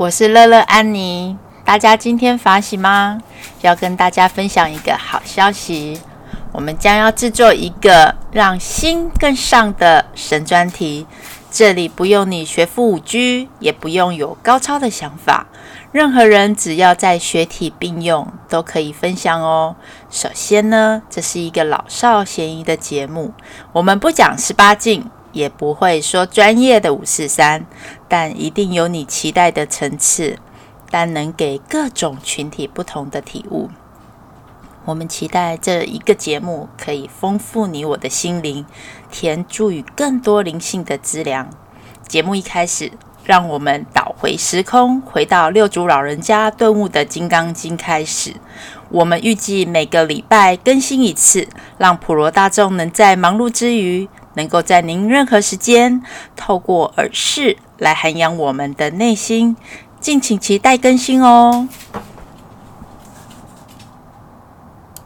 我是乐乐安妮。大家今天发喜吗？要跟大家分享一个好消息，我们将要制作一个让心更上的神专题。这里不用你学富五居，也不用有高超的想法，任何人只要在学体并用，都可以分享哦。首先呢，这是一个老少咸宜的节目，我们不讲十八禁，也不会说专业的五四三，但一定有你期待的层次，但能给各种群体不同的体悟。我们期待这一个节目可以丰富你我的心灵，填注予更多灵性的资粮。节目一开始，让我们倒回时空，回到六祖老人家顿悟的《金刚经》开始。我们预计每个礼拜更新一次，让普罗大众能在忙碌之余，能够在您任何时间，透过耳饰来涵养我们的内心。敬请期待更新哦！